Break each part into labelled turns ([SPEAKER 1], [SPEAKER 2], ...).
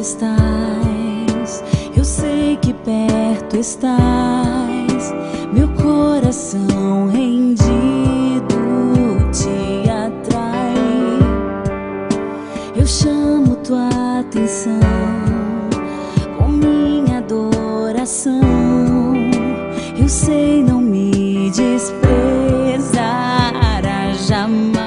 [SPEAKER 1] estás, eu sei que perto estás, meu coração rendido te atrai. Eu chamo tua atenção com minha adoração. Eu sei não me desprezará jamais.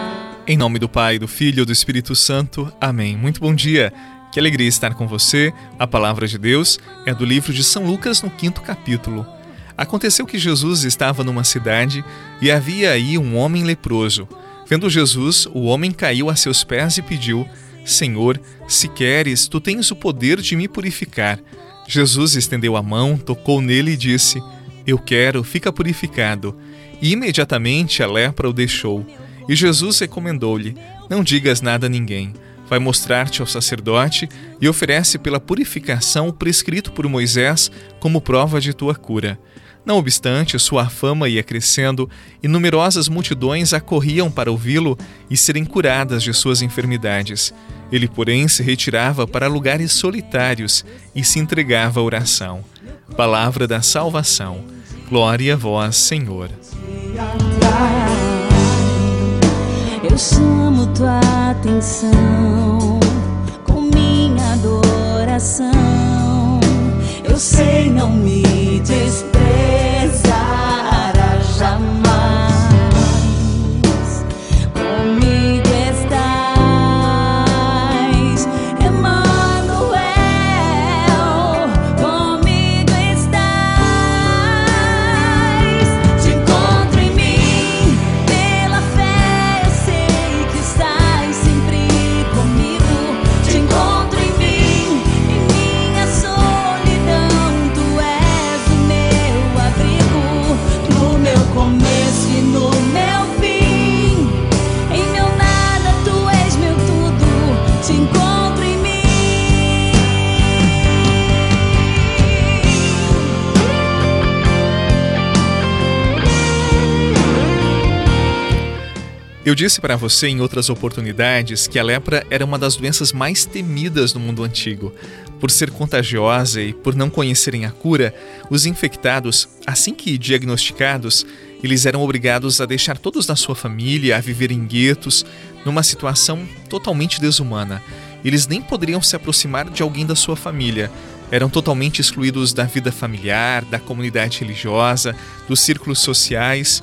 [SPEAKER 2] Em nome do Pai, do Filho e do Espírito Santo. Amém. Muito bom dia. Que alegria estar com você. A palavra de Deus é do livro de São Lucas, no quinto capítulo. Aconteceu que Jesus estava numa cidade e havia aí um homem leproso. Vendo Jesus, o homem caiu a seus pés e pediu: Senhor, se queres, tu tens o poder de me purificar. Jesus estendeu a mão, tocou nele e disse: Eu quero, fica purificado. E imediatamente a lepra o deixou. E Jesus recomendou-lhe: Não digas nada a ninguém. Vai mostrar-te ao sacerdote e oferece pela purificação o prescrito por Moisés como prova de tua cura. Não obstante, sua fama ia crescendo e numerosas multidões acorriam para ouvi-lo e serem curadas de suas enfermidades. Ele, porém, se retirava para lugares solitários e se entregava à oração. Palavra da salvação. Glória a vós, Senhor.
[SPEAKER 1] Eu chamo tua atenção Eu
[SPEAKER 2] disse para você em outras oportunidades que a lepra era uma das doenças mais temidas no mundo antigo. Por ser contagiosa e por não conhecerem a cura, os infectados, assim que diagnosticados, eles eram obrigados a deixar todos da sua família, a viver em guetos, numa situação totalmente desumana. Eles nem poderiam se aproximar de alguém da sua família. Eram totalmente excluídos da vida familiar, da comunidade religiosa, dos círculos sociais.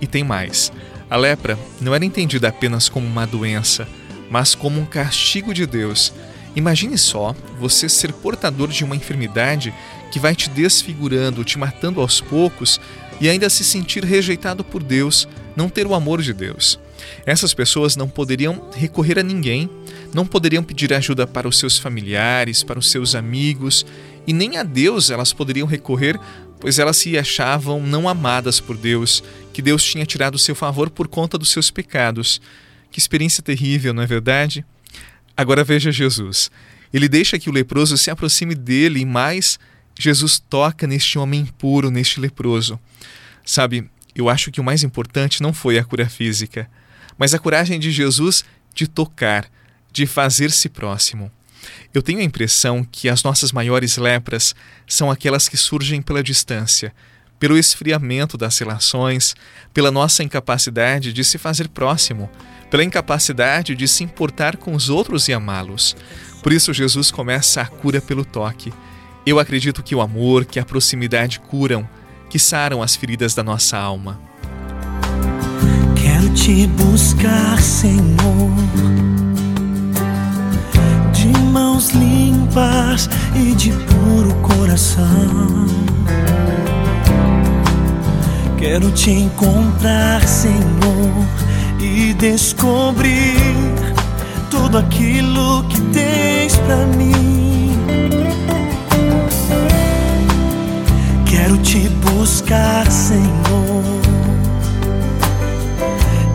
[SPEAKER 2] E tem mais. A lepra não era entendida apenas como uma doença, mas como um castigo de Deus. Imagine só você ser portador de uma enfermidade que vai te desfigurando, te matando aos poucos e ainda se sentir rejeitado por Deus, não ter o amor de Deus. Essas pessoas não poderiam recorrer a ninguém, não poderiam pedir ajuda para os seus familiares, para os seus amigos, e nem a Deus elas poderiam recorrer, pois elas se achavam não amadas por Deus, que Deus tinha tirado o seu favor por conta dos seus pecados. Que experiência terrível, não é verdade? Agora veja Jesus. Ele deixa que o leproso se aproxime dele e mais, Jesus toca neste homem impuro, neste leproso. Sabe, eu acho que o mais importante não foi a cura física, mas a coragem de Jesus de tocar, de fazer-se próximo. Eu tenho a impressão que as nossas maiores lepras são aquelas que surgem pela distância, pelo esfriamento das relações, pela nossa incapacidade de se fazer próximo, pela incapacidade de se importar com os outros e amá-los. Por isso, Jesus começa a cura pelo toque. Eu acredito que o amor, que a proximidade curam, que saram as feridas da nossa alma.
[SPEAKER 3] Quero te buscar, Senhor, de mãos limpas e de puro coração. Quero te encontrar, Senhor, e descobrir tudo aquilo que tens pra mim. Quero te buscar, Senhor,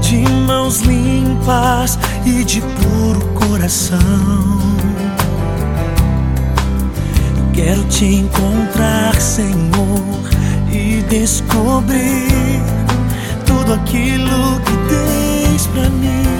[SPEAKER 3] de mãos limpas e de puro coração. Quero te encontrar, Senhor, e descobrir tudo aquilo que tens pra mim.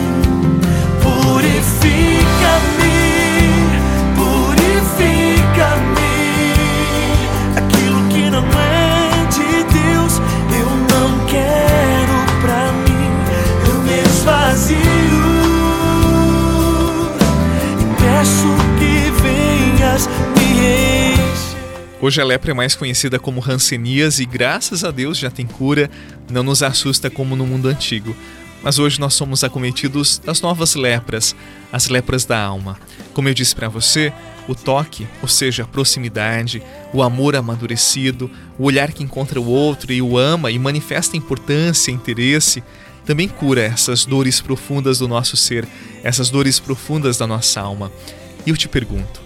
[SPEAKER 2] Hoje a lepra é mais conhecida como rancenias e graças a Deus já tem cura, não nos assusta como no mundo antigo. Mas hoje nós somos acometidos das novas lepras, as lepras da alma. Como eu disse para você, o toque, ou seja, a proximidade, o amor amadurecido, o olhar que encontra o outro e o ama e manifesta importância, interesse, também cura essas dores profundas do nosso ser, essas dores profundas da nossa alma. E eu te pergunto: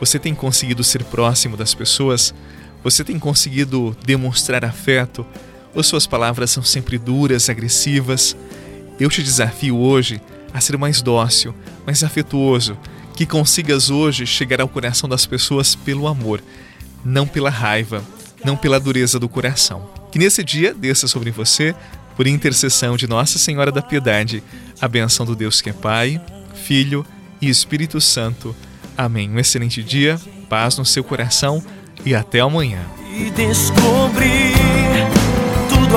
[SPEAKER 2] você tem conseguido ser próximo das pessoas? Você tem conseguido demonstrar afeto? Ou suas palavras são sempre duras, agressivas? Eu te desafio hoje a ser mais dócil, mais afetuoso, que consigas hoje chegar ao coração das pessoas pelo amor, não pela raiva, não pela dureza do coração. Que nesse dia desça sobre você, por intercessão de Nossa Senhora da Piedade, a benção do Deus que é Pai, Filho e Espírito Santo. Amém. Um excelente dia, paz no seu coração e até amanhã.
[SPEAKER 3] E tudo